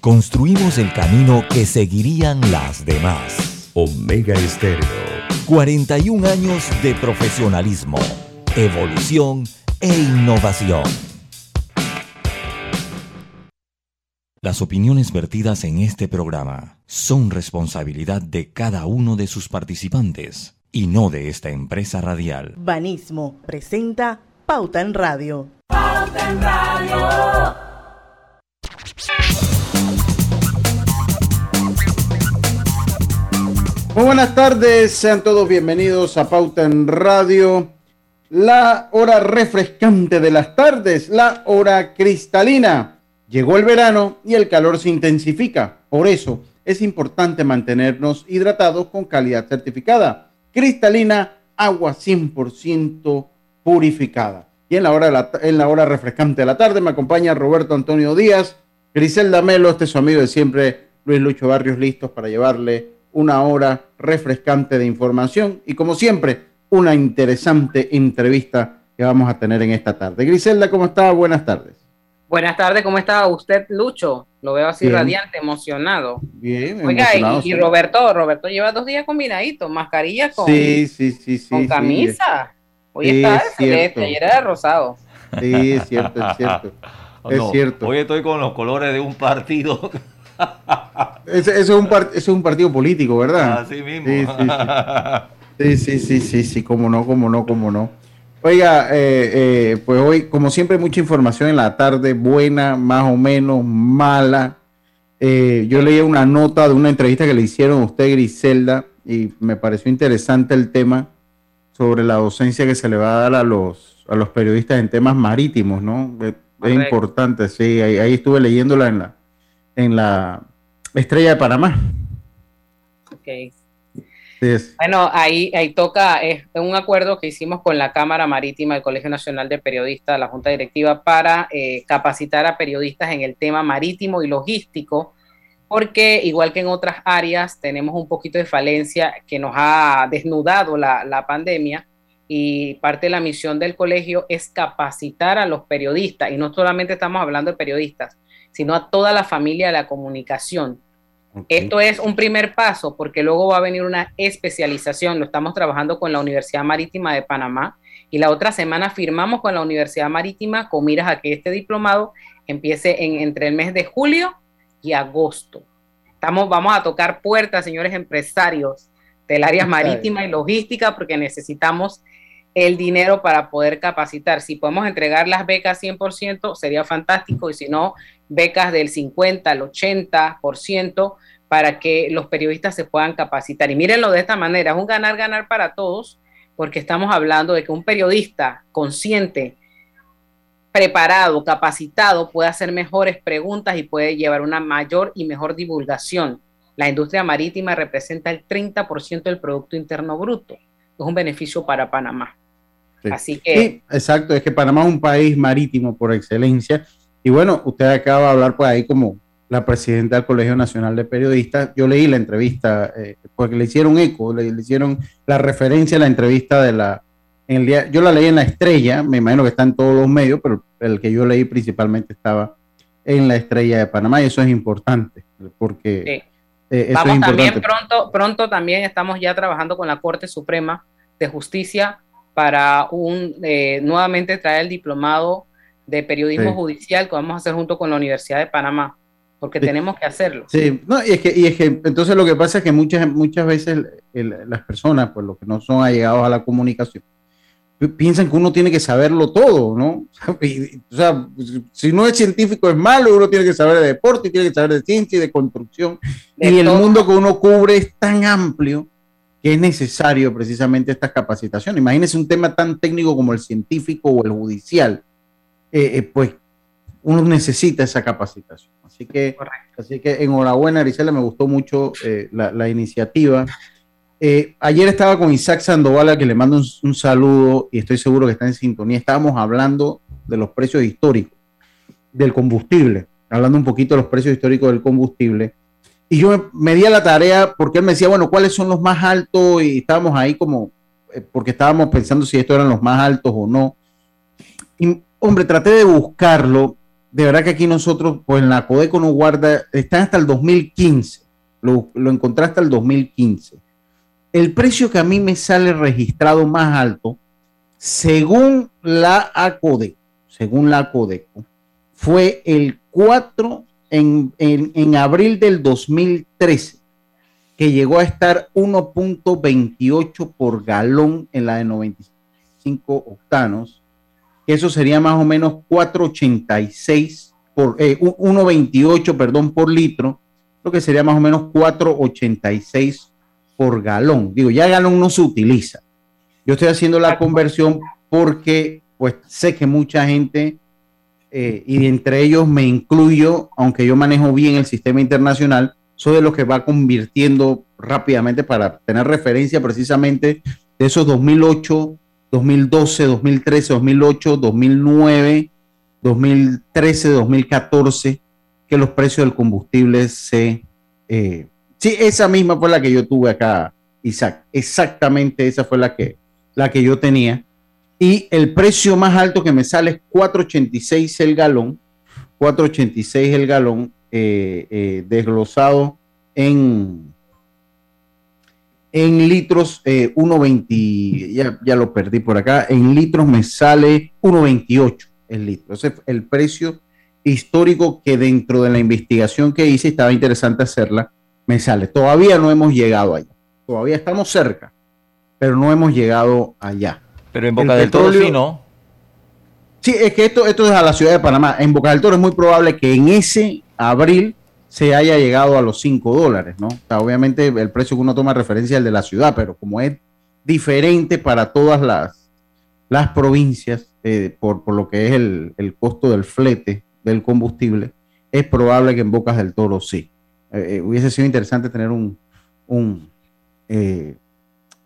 construimos el camino que seguirían las demás. Omega Estéreo. 41 años de profesionalismo, evolución e innovación. Las opiniones vertidas en este programa son responsabilidad de cada uno de sus participantes y no de esta empresa radial. Banismo presenta Pauta en Radio. Pauta en Radio. Muy buenas tardes, sean todos bienvenidos a Pauta en Radio, la hora refrescante de las tardes, la hora cristalina. Llegó el verano y el calor se intensifica, por eso es importante mantenernos hidratados con calidad certificada. Cristalina, agua 100% purificada. Y en la, hora en la hora refrescante de la tarde me acompaña Roberto Antonio Díaz, Griselda Melo, este es su amigo de siempre, Luis Lucho Barrios, listos para llevarle una hora refrescante de información y como siempre, una interesante entrevista que vamos a tener en esta tarde. Griselda, ¿cómo está? Buenas tardes. Buenas tardes, ¿cómo está usted, Lucho? Lo veo así Bien. radiante, emocionado. Bien, Oiga, emocionado, y. Roberto, Roberto lleva dos días combinadito, mascarilla con, Sí, sí, sí, sí. con sí. camisa. Hoy Sí, está celeste, ayer era de rosado. Sí, es cierto, es cierto. Oh, Es no, cierto. Hoy estoy con los colores de un partido. Ese, ese es un par- ese es un partido político, ¿verdad? Así mismo. Sí, sí, sí. Sí, sí, sí, sí, sí, cómo no, cómo no, cómo no. Oiga, eh, eh, pues hoy, como siempre, mucha información en la tarde, buena, más o menos, mala. Eh, yo leí una nota de una entrevista que le hicieron a usted, Griselda, y me pareció interesante el tema sobre la docencia que se le va a dar a los, a los periodistas en temas marítimos, ¿no? Es, importante, sí, ahí, ahí estuve leyéndola en la, en la Estrella de Panamá. Ok. Sí, es- Bueno, ahí, ahí toca, es un acuerdo que hicimos con la Cámara Marítima del Colegio Nacional de Periodistas, la Junta Directiva, para eh, capacitar a periodistas en el tema marítimo y logístico, porque igual que en otras áreas tenemos un poquito de falencia que nos ha desnudado la, la pandemia y parte de la misión del colegio es capacitar a los periodistas, y no solamente estamos hablando de periodistas, sino a toda la familia de la comunicación. ok. Esto es un primer paso porque luego va a venir una especialización. Lo estamos trabajando con la Universidad Marítima de Panamá y la otra semana firmamos con la Universidad Marítima con miras a que este diplomado empiece en, entre el mes de julio y agosto. Estamos, vamos a tocar puertas, señores empresarios del área marítima y logística porque necesitamos el dinero para poder capacitar. Si podemos entregar las becas 100% sería fantástico y si no, becas del 50 al 80% para que los periodistas se puedan capacitar. Y mírenlo de esta manera, es un ganar-ganar para todos, porque estamos hablando de que un periodista consciente, preparado, capacitado, puede hacer mejores preguntas y puede llevar una mayor y mejor divulgación. La industria marítima representa el 30% del Producto Interno Bruto. Es un beneficio para Panamá. Sí. Así que... Sí, exacto, es que Panamá es un país marítimo por excelencia. Y bueno, usted acaba de hablar por ahí como la presidenta del Colegio Nacional de Periodistas. Yo leí la entrevista, eh, porque le hicieron eco, le, le hicieron la referencia a la entrevista de la... En el día, yo la leí en La Estrella, me imagino que está en todos los medios, pero el que yo leí principalmente estaba en La Estrella de Panamá y eso es importante, porque Sí. eh, eso Vamos es también pronto, pronto también estamos ya trabajando con la Corte Suprema de Justicia para un eh, nuevamente traer el diplomado de periodismo Sí. judicial que vamos a hacer junto con la Universidad de Panamá, porque Sí. tenemos que hacerlo. Sí, no, y es que, y es que entonces lo que pasa es que muchas, muchas veces el- las personas, pues los que no son allegados a la comunicación, pi- piensan que uno tiene que saberlo todo, ¿no? O sea, si no es científico es malo, uno tiene que saber de deporte, tiene que saber de ciencia y de construcción. De y el todo. mundo que uno cubre es tan amplio que es necesario precisamente estas capacitaciones. Imagínense un tema tan técnico como el científico o el judicial, eh, eh, pues uno necesita esa capacitación. Así que, Correcto. así que enhorabuena, Arisela, me gustó mucho eh, la, la iniciativa. Eh, ayer estaba con Isaac Sandoval, a que le mando un, un saludo y estoy seguro que está en sintonía. Estábamos hablando de los precios históricos del combustible, hablando un poquito de los precios históricos del combustible. Y yo me, me di a la tarea porque él me decía, bueno, ¿cuáles son los más altos? Y estábamos ahí como, eh, porque estábamos pensando si estos eran los más altos o no. Y, hombre, traté de buscarlo. De verdad que aquí nosotros, pues en la Codeco no guarda, están hasta el 2015, lo, lo encontré hasta el 2015. El precio que a mí me sale registrado más alto, según la ACODECO, según la Codeco, fue el 4 en, en, en abril del 2013, que llegó a estar 1.28 por galón en la de 95 octanos, que eso sería más o menos 4.86 por eh, 1.28, perdón, por litro, lo que sería más o menos 4.86 por galón. Digo, ya galón no se utiliza. Yo estoy haciendo la conversión porque pues sé que mucha gente eh, y entre ellos me incluyo, aunque yo manejo bien el sistema internacional, soy de los que va convirtiendo rápidamente para tener referencia precisamente de esos 2008, 2012, 2013, 2008, 2009, 2013, 2014, que los precios del combustible se... Eh, sí, esa misma fue la que yo tuve acá, Isaac. Exactamente esa fue la que, yo tenía. Y el precio más alto que me sale es 4.86 el galón, 4.86 el galón eh, eh, desglosado en, en litros, eh, 1.20, ya, ya lo perdí por acá, en litros me sale 1.28 el litro. Ese es el precio histórico que dentro de la investigación que hice, estaba interesante hacerla, me sale. Todavía no hemos llegado allá, todavía estamos cerca, pero no hemos llegado allá. Pero en Boca del Toro sí, ¿no? Sí, es que esto, esto es a la ciudad de Panamá. En Boca del Toro es muy probable que en ese abril se haya llegado a los 5 dólares, ¿no? O sea, obviamente el precio que uno toma referencia es el de la ciudad, pero como es diferente para todas las, las provincias, eh, por, por, lo que es el, el, costo del flete del combustible, es probable que en Bocas del Toro sí. Eh, eh, hubiese sido interesante tener un, un, eh,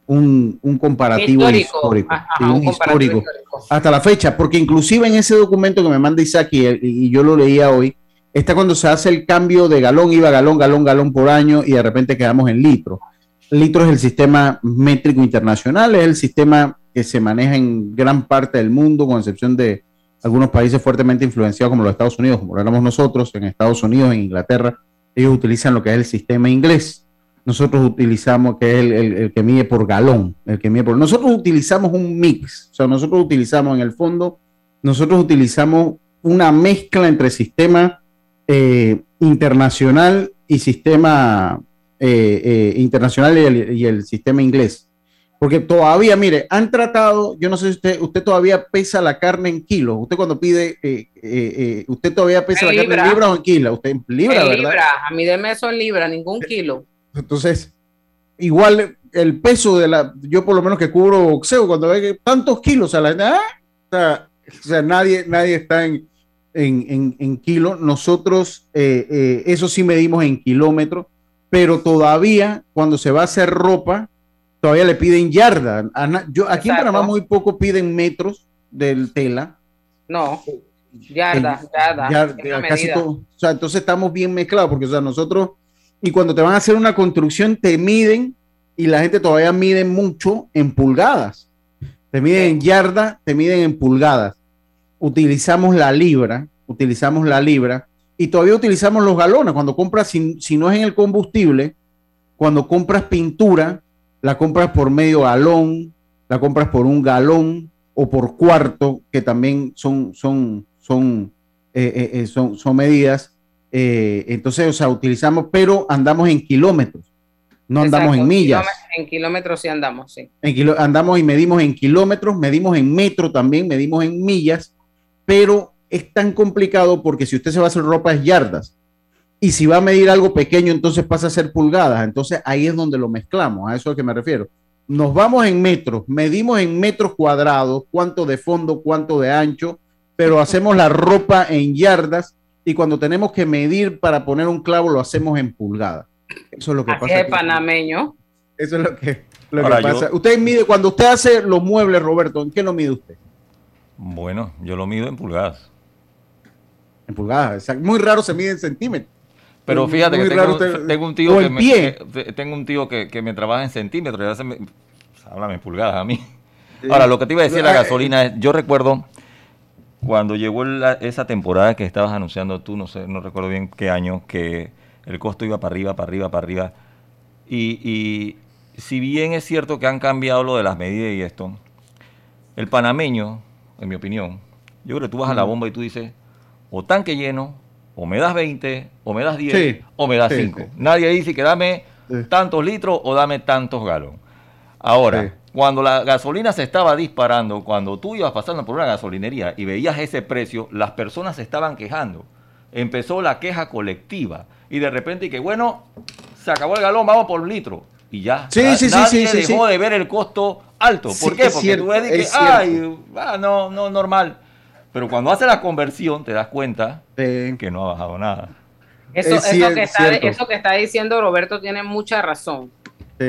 un, un, comparativo histórico, histórico, ajá, sí, un un histórico, histórico, hasta la fecha, porque inclusive en ese documento que me manda Isaac y, y yo lo leía hoy, está cuando se hace el cambio de galón, iba galón, galón, galón por año y de repente quedamos en litro. Litro es el sistema métrico internacional, es el sistema que se maneja en gran parte del mundo, con excepción de algunos países fuertemente influenciados como los Estados Unidos, como lo éramos nosotros, en Estados Unidos, en Inglaterra, ellos utilizan lo que es el sistema inglés. Nosotros utilizamos, que es el, que mide por galón, el que mide por... Nosotros utilizamos un mix, o sea, nosotros utilizamos en el fondo, nosotros utilizamos una mezcla entre sistema eh, internacional y sistema eh, eh, internacional y el, y el, sistema inglés. Porque todavía, mire, han tratado, yo no sé si usted, usted todavía pesa la carne en kilos. Usted cuando pide, eh, usted todavía pesa en la libra. carne en libra o en kilos. Usted en libra, en ¿verdad? Libra. A mí deme eso en libra, ningún kilo. Entonces, igual el peso de la, yo por lo menos que cubro boxeo, cuando ve que tantos kilos a la ¿ah? o, sea, o sea, nadie, nadie está en, en, en, en kilo. Nosotros, eh, eh, eso sí medimos en kilómetros, pero todavía cuando se va a hacer ropa, todavía le piden yarda. Yo, aquí Exacto. en Panamá muy poco piden metros del tela. No, yarda, yarda. yarda casi todo. O sea, entonces estamos bien mezclados, porque o sea, nosotros, y cuando te van a hacer una construcción, te miden, y la gente todavía mide mucho en pulgadas. Te miden en yarda, te miden en pulgadas utilizamos la libra, utilizamos la libra y todavía utilizamos los galones. Cuando compras, si, si, no es en el combustible, cuando compras pintura, la compras por medio galón, la compras por un galón o por cuarto, que también son, son, son, eh, eh, son, son medidas. Eh, entonces, o sea, utilizamos, pero andamos en kilómetros. No andamos Exacto. en millas. En kilómetros sí andamos, sí. En kilo, andamos y medimos en kilómetros, medimos en metro también, medimos en millas pero es tan complicado porque si usted se va a hacer ropa es yardas y si va a medir algo pequeño entonces pasa a ser pulgadas, entonces ahí es donde lo mezclamos, a eso es a que me refiero. Nos vamos en metros, medimos en metros cuadrados, cuánto de fondo, cuánto de ancho, pero hacemos la ropa en yardas y cuando tenemos que medir para poner un clavo lo hacemos en pulgadas. Eso es lo que Así pasa. Es panameño. Eso es lo que, lo Ahora, que pasa. Yo... Usted mide, cuando usted hace los muebles, Roberto, ¿en qué lo mide usted? Bueno, yo lo mido en pulgadas. En pulgadas, muy raro se mide en centímetros. Pero fíjate muy que tengo, te... tengo, un tío que me, que, tengo un tío que, que, me trabaja en centímetros, se me, háblame en pulgadas a mí. Sí. Ahora, lo que te iba a decir la gasolina es, yo recuerdo cuando llegó esa temporada que estabas anunciando tú, no sé, no recuerdo bien qué año, que el costo iba para arriba, para arriba, para arriba. Y, si bien es cierto que han cambiado lo de las medidas y esto, el panameño, en mi opinión, yo creo que tú vas a la bomba y tú dices, o tanque lleno, o me das 20, o me das 10, o me das 5. Nadie dice que dame tantos litros o dame tantos galones. Ahora, cuando la gasolina se estaba disparando, cuando tú ibas pasando por una gasolinería y veías ese precio, las personas se estaban quejando. Empezó la queja colectiva y de repente que bueno, se acabó el galón, vamos por litro y ya. Sí, sí, nadie sí, dejó de ver el costo alto. ¿Por qué? Porque tú ves que, ay, ah, no, no, normal. Pero cuando hace la conversión te das cuenta que no ha bajado nada. Eso, eso, que está, eso, que está, diciendo Roberto tiene mucha razón.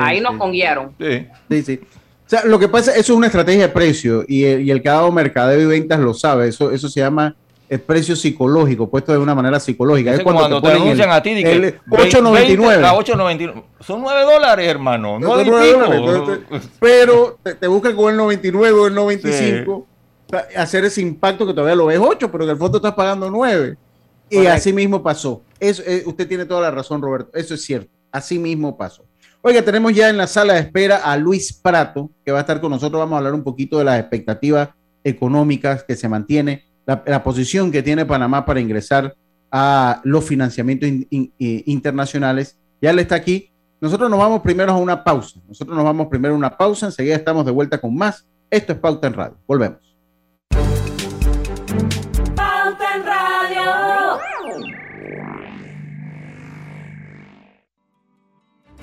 Ahí nos conguiaron. Sí, sí. sí. O sea, lo que pasa, eso es una estrategia de precio y el, y el cada mercadeo y ventas lo sabe. Eso, eso se llama el precio psicológico, puesto de una manera psicológica. Es cuando, te, anuncian a ti, que 8.99. Son 9 dólares, hermano. No dólares, pero te, buscan con el 99 o el 95. hacer ese impacto que todavía lo ves 8, pero que el fondo estás pagando 9. Y así mismo pasó. Eso, eh, usted tiene toda la razón, Roberto. Eso es cierto. Así mismo pasó. Oiga, tenemos ya en la sala de espera a Luis Prato, que va a estar con nosotros. Vamos a hablar un poquito de las expectativas económicas que se mantiene, la, posición que tiene Panamá para ingresar a los financiamientos internacionales. Ya él está aquí. Nosotros nos vamos primero a una pausa. Nosotros nos vamos primero a una pausa. Enseguida estamos de vuelta con más. Esto es Pauta en Radio. Volvemos.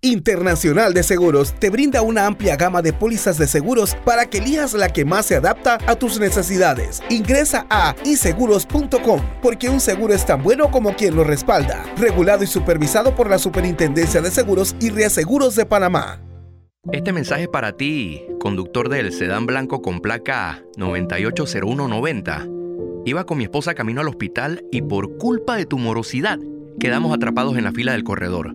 Internacional de Seguros te brinda una amplia gama de pólizas de seguros para que elijas la que más se adapta a tus necesidades. Ingresa a iseguros.com porque un seguro es tan bueno como quien lo respalda. Regulado y supervisado por la Superintendencia de Seguros y Reaseguros de Panamá. Este mensaje es para ti, conductor del sedán blanco con placa 980190. Iba con mi esposa camino al hospital y por culpa de tu morosidad quedamos atrapados en la fila del corredor.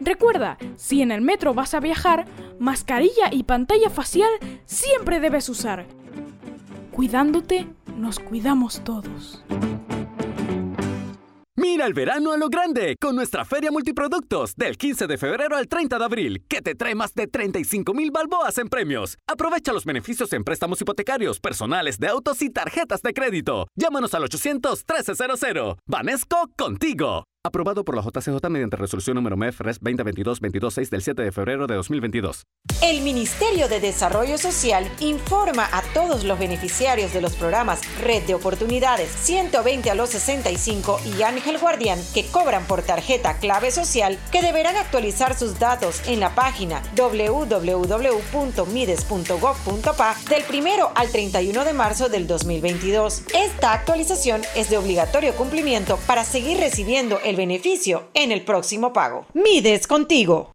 Recuerda, si en el metro vas a viajar, mascarilla y pantalla facial siempre debes usar. Cuidándote, nos cuidamos todos Mira el verano a lo grande con nuestra feria multiproductos del 15 de febrero al 30 de abril, que te trae más de 35 mil balboas en premios. Aprovecha los beneficios en préstamos hipotecarios, personales de autos y tarjetas de crédito. Llámanos al 800-1300. Vanesco contigo. Aprobado por la JCJ mediante resolución número MEF RES 2022-226 del 7 de febrero de 2022. El Ministerio de Desarrollo Social informa a todos los beneficiarios de los programas Red de Oportunidades 120 a los 65 y Ángel Guardián que cobran por tarjeta clave social que deberán actualizar sus datos en la página www.mides.gov.pa del 1 al 31 de marzo del 2022. Esta actualización es de obligatorio cumplimiento para seguir recibiendo el beneficio en el próximo pago. Mides contigo.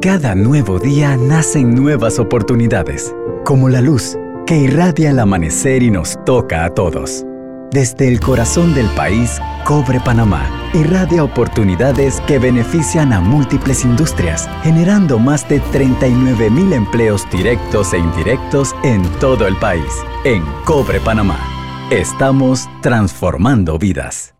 Cada nuevo día nacen nuevas oportunidades, como la luz que irradia el amanecer y nos toca a todos. Desde el corazón del país, Cobre Panamá irradia oportunidades que benefician a múltiples industrias, generando más de 39 mil empleos directos e indirectos en todo el país. En Cobre Panamá, estamos transformando vidas.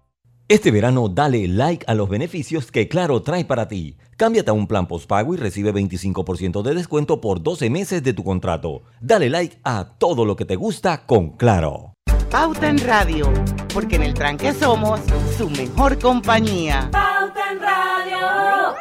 Este verano dale like a los beneficios que Claro trae para ti. Cámbiate a un plan postpago y recibe 25% de descuento por 12 meses de tu contrato. Dale like a todo lo que te gusta con Claro. Pauta en Radio, porque en el tranque somos su mejor compañía. Pauta en Radio.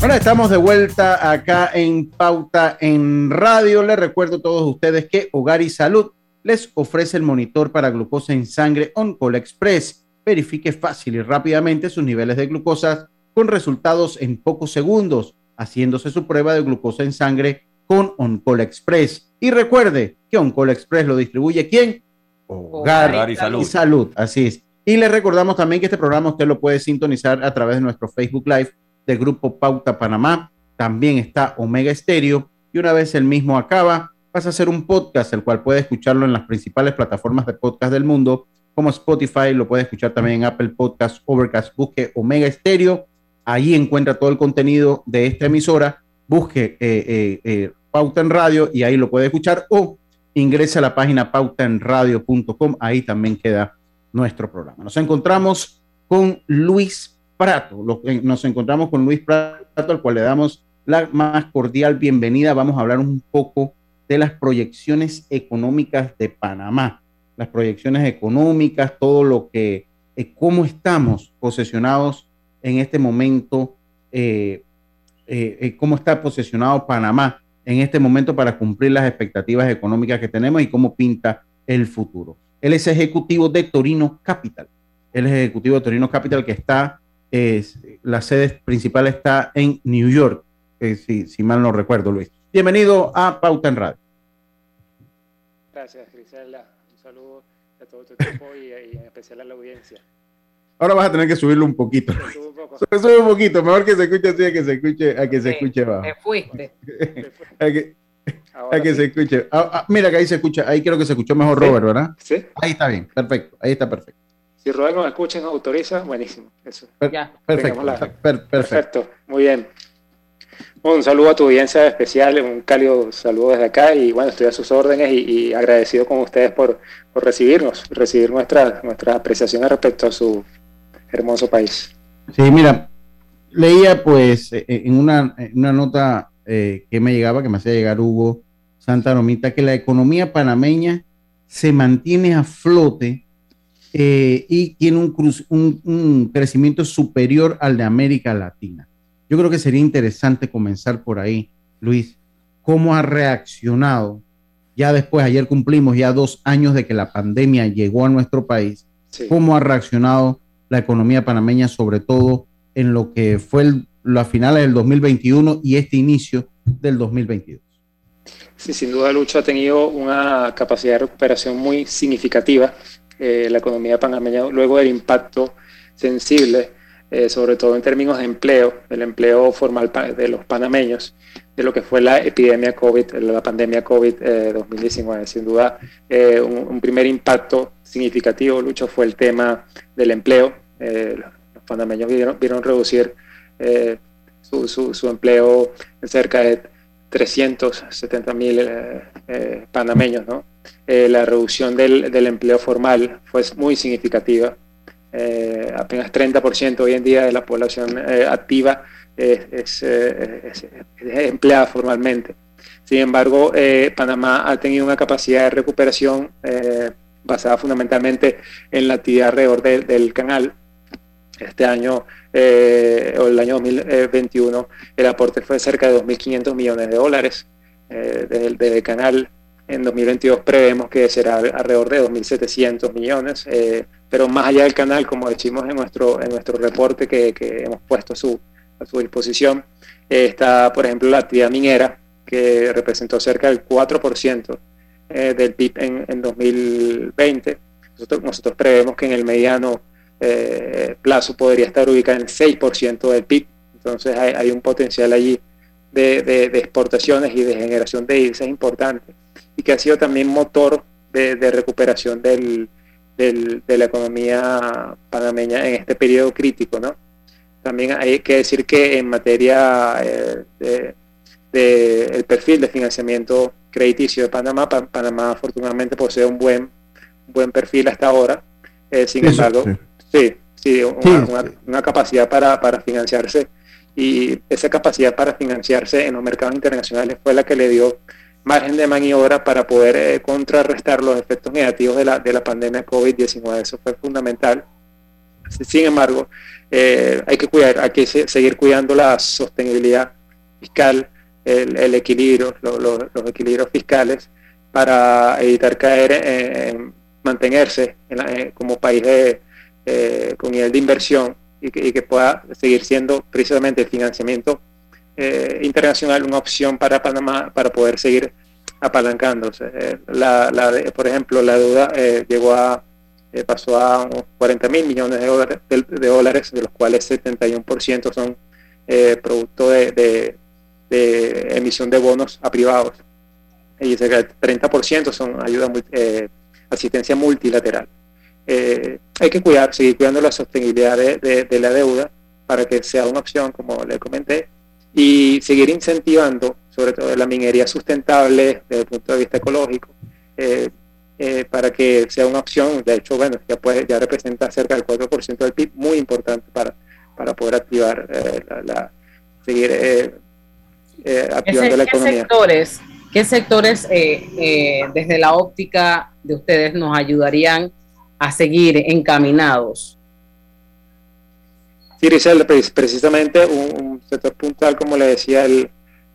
Bueno, estamos de vuelta acá en Pauta en Radio. Les recuerdo a todos ustedes que Hogar y Salud les ofrece el monitor para glucosa en sangre OnCall Express. Verifique fácil y rápidamente sus niveles de glucosa con resultados en pocos segundos, haciéndose su prueba de glucosa en sangre con OnCall Express. Y recuerde que OnCall Express lo distribuye ¿quién? Hogar, Hogar y y Salud. Salud. Así es. Y le recordamos también que este programa usted lo puede sintonizar a través de nuestro Facebook Live del Grupo Pauta Panamá. También está Omega Estéreo. Y una vez el mismo acaba, vas a hacer un podcast, el cual puede escucharlo en las principales plataformas de podcast del mundo, como Spotify, lo puede escuchar también en Apple Podcast, Overcast, busque Omega Estéreo. Ahí encuentra todo el contenido de esta emisora. Busque eh, eh, eh, Pauta en Radio y ahí lo puede escuchar o ingrese a la página pautaenradio.com. Ahí también queda nuestro programa. Nos encontramos con Luis Prato. Nos encontramos con Luis Prato, al cual le damos la más cordial bienvenida. Vamos a hablar un poco de las proyecciones económicas de Panamá. Las proyecciones económicas, todo lo que, eh, cómo estamos posesionados en este momento, eh, eh, eh, cómo está posesionado Panamá en este momento para cumplir las expectativas económicas que tenemos y cómo pinta el futuro. Él es ejecutivo de Torino Capital. Él es ejecutivo de Torino Capital que está, es- la sede principal está en New York, eh, si, si mal no recuerdo, Luis. Bienvenido a Pauta en Radio. Gracias, Grisela. Un saludo a todo tu equipo y, y en especial a la audiencia. Ahora vas a tener que subirlo un poquito. Un poco. Sube, sube un poquito, mejor que se escuche así a que se escuche, a que se escuche bajo. Te fuiste. A que, Ahora a que sí. se escuche. Ah, ah, mira que ahí se escucha, ahí creo que se escuchó mejor Sí. Robert, ¿verdad? Sí. Ahí está bien, perfecto, ahí está perfecto. Si Robert nos escucha y nos autoriza, buenísimo. Eso. Per- Ya. perfecto, Tengamos la- per- perfecto. Perfecto, muy bien. Un saludo a tu audiencia especial, un cálido saludo desde acá y bueno, estoy a sus órdenes y, y agradecido con ustedes por, por recibirnos, recibir nuestras nuestras apreciaciones respecto a su hermoso país. Sí, mira, leía pues eh, en una, en una nota eh, que me llegaba, que me hacía llegar Hugo Santa Romita, que la economía panameña se mantiene a flote eh, y tiene un, cruz- un- un crecimiento superior al de América Latina. Yo creo que sería interesante comenzar por ahí, Luis. ¿Cómo ha reaccionado? Ya después, ayer cumplimos ya dos años de que la pandemia llegó a nuestro país. Sí. ¿Cómo ha reaccionado la economía panameña, sobre todo en lo que fue el- la finales del 2021 y este inicio del 2022? Sí, sin duda Lucho ha tenido una capacidad de recuperación muy significativa eh, la economía panameña luego del impacto sensible, eh, sobre todo en términos de empleo, el empleo formal de los panameños, de lo que fue la epidemia COVID, la pandemia COVID-2019. Sin duda, eh, un, primer impacto significativo, Lucho, fue el tema del empleo. Eh, los panameños vieron, vieron reducir eh, su, su, empleo en cerca de 370 mil eh, eh, panameños. ¿no? La reducción del, del, empleo formal fue muy significativa. apenas 30% hoy en día de la población activa es, es, empleada formalmente. Sin embargo, Panamá ha tenido una capacidad de recuperación basada fundamentalmente en la actividad alrededor del canal. Este año eh, o el año 2021 el aporte fue cerca de 2.500 millones de dólares eh, desde, el canal. En 2022 prevemos que será alrededor de 2.700 millones, eh, pero más allá del canal, como decimos en nuestro, en nuestro reporte que, hemos puesto a su, a su disposición, está, por ejemplo, la actividad minera, que representó cerca del 4% del PIB en, en 2020. Nosotros, nosotros prevemos que en el mediano eh, plazo podría estar ubicada en el 6% del PIB. Entonces hay, un potencial allí de, exportaciones y de generación de divisas importante y que ha sido también motor de, recuperación del, de la economía panameña en este periodo crítico. ¿no? También hay que decir que en materia eh, de, el perfil de financiamiento crediticio de Panamá, Panamá afortunadamente posee un buen, buen perfil hasta ahora. Eh, sin embargo, Sí, sí, una, capacidad para, para, financiarse y esa capacidad para financiarse en los mercados internacionales fue la que le dio margen de maniobra para poder eh, contrarrestar los efectos negativos de la, de la pandemia COVID-19. Eso fue fundamental. Sin embargo, eh, hay que cuidar, hay que seguir cuidando la sostenibilidad fiscal, el, equilibrio, los equilibrios fiscales para evitar caer en, mantenerse eh, como país eh, con nivel de inversión y que, pueda seguir siendo precisamente el financiamiento eh, internacional una opción para Panamá para poder seguir apalancándose. Eh, la, por ejemplo, la deuda llegó a pasó a unos 40 mil millones de dólares, de, dólares, de los cuales 71% son producto de, emisión de bonos a privados y cerca 30% son ayuda, asistencia multilateral. Eh, hay que cuidar, seguir cuidando la sostenibilidad de, la deuda para que sea una opción, como le comenté, y seguir incentivando, sobre todo la minería sustentable desde el punto de vista ecológico, eh, eh, para que sea una opción. De hecho, bueno, ya, puede, ya representa cerca del 4% del PIB, muy importante para, para poder activar la, seguir activando la economía. Sectores, ¿Qué sectores desde la óptica de ustedes nos ayudarían a seguir encaminados? Sí, precisamente un, sector puntual, como le decía, el,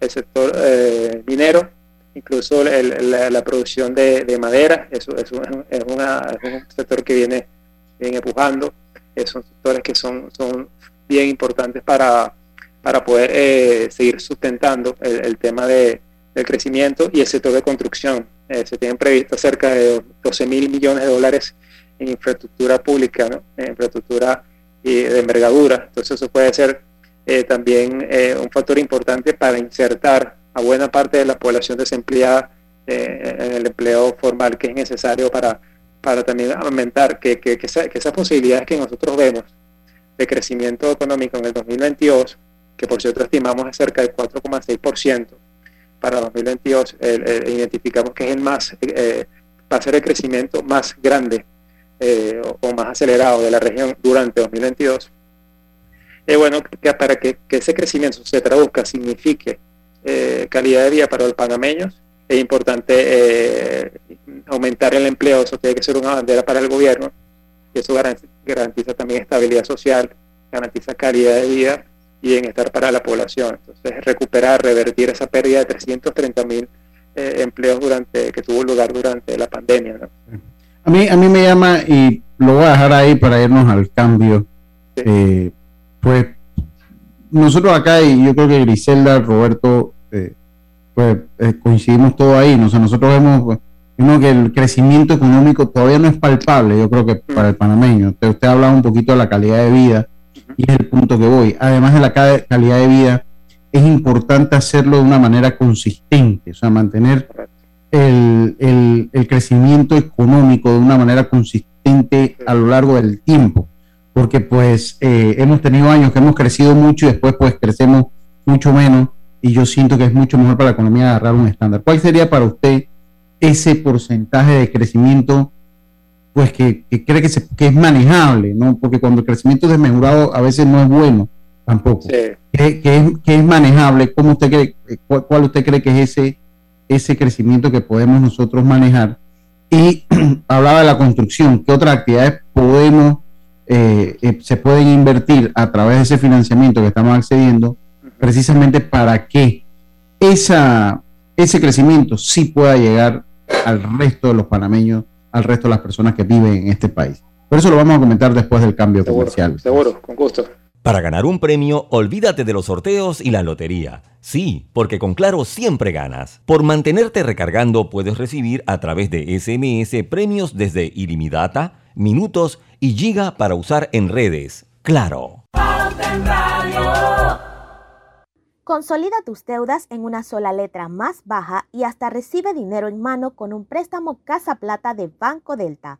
sector eh, minero, incluso la, producción de, madera, eso es, un, sector que viene, viene empujando, eh, son sectores que son, son bien importantes para, para poder eh, seguir sustentando el, tema de, del crecimiento y el sector de construcción. se tienen previsto cerca de 12 mil millones de dólares en infraestructura pública, en infraestructura de envergadura. Entonces eso puede ser eh, también eh, un factor importante para insertar a buena parte de la población desempleada eh, en el empleo formal que es necesario para, para también aumentar que, que, que, esas posibilidades que nosotros vemos de crecimiento económico en el 2022, que por cierto estimamos es cerca del 4,6%, para 2022 identificamos que es el más, va a ser el crecimiento más grande eh, o, más acelerado de la región durante 2022, es bueno que para que, ese crecimiento se traduzca, signifique eh, calidad de vida para los panameños, es importante eh, aumentar el empleo, eso tiene que ser una bandera para el gobierno, eso garantiza, también estabilidad social, garantiza calidad de vida y bienestar para la población. Entonces, recuperar, revertir esa pérdida de 330 mil empleos durante que tuvo lugar durante la pandemia. ¿no? A mí, a mí me llama, y lo voy a dejar ahí para irnos al cambio. Eh, pues nosotros acá, y yo creo que Griselda, Roberto, eh, pues eh, coincidimos todo ahí. ¿no? nosotros vemos que el crecimiento económico todavía no es palpable, yo creo que para el panameño. Usted, usted ha hablado un poquito de la calidad de vida y es el punto que voy. Además de la calidad de vida, es importante hacerlo de una manera consistente, o sea, mantener el, el, crecimiento económico de una manera consistente a lo largo del tiempo, porque pues eh, hemos tenido años que hemos crecido mucho y después pues crecemos mucho menos y yo siento que es mucho mejor para la economía agarrar un estándar. ¿Cuál sería para usted ese porcentaje de crecimiento pues que, cree que, que, es manejable, ¿no? Porque cuando el crecimiento es desmejorado a veces no es bueno tampoco. Que, es, que, es, manejable, ¿cómo usted cree, cuál, usted cree que es ese, ese crecimiento que podemos nosotros manejar? Y hablaba de la construcción, ¿qué otras actividades podemos, eh, eh, se pueden invertir a través de ese financiamiento que estamos accediendo precisamente para que esa, ese crecimiento sí pueda llegar al resto de los panameños, al resto de las personas que viven en este país. Por eso lo vamos a comentar después del cambio comercial. Seguro, con gusto. Para ganar un premio, olvídate de los sorteos y la lotería. Sí, porque con Claro siempre ganas. Por mantenerte recargando puedes recibir a través de SMS premios desde ilimitada, minutos y giga para usar en redes. Claro. Consolida tus deudas en una sola letra más baja y hasta recibe dinero en mano con un préstamo Casa Plata de Banco Delta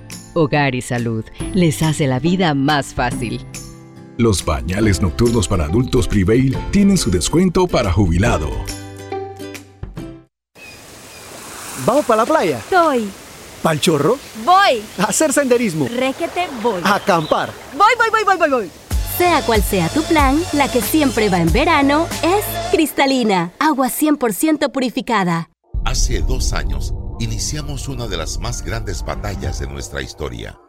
Hogar y Salud les hace la vida más fácil. Los pañales nocturnos para adultos Prevail tienen su descuento para jubilado. ¿Vamos para la playa? Soy. ¿Pal chorro? Voy. A hacer senderismo. Requete, voy. A acampar. Voy, voy, voy, voy, voy, voy. Sea cual sea tu plan, la que siempre va en verano es cristalina, agua 100% purificada. Hace dos años iniciamos una de las más grandes batallas de nuestra historia.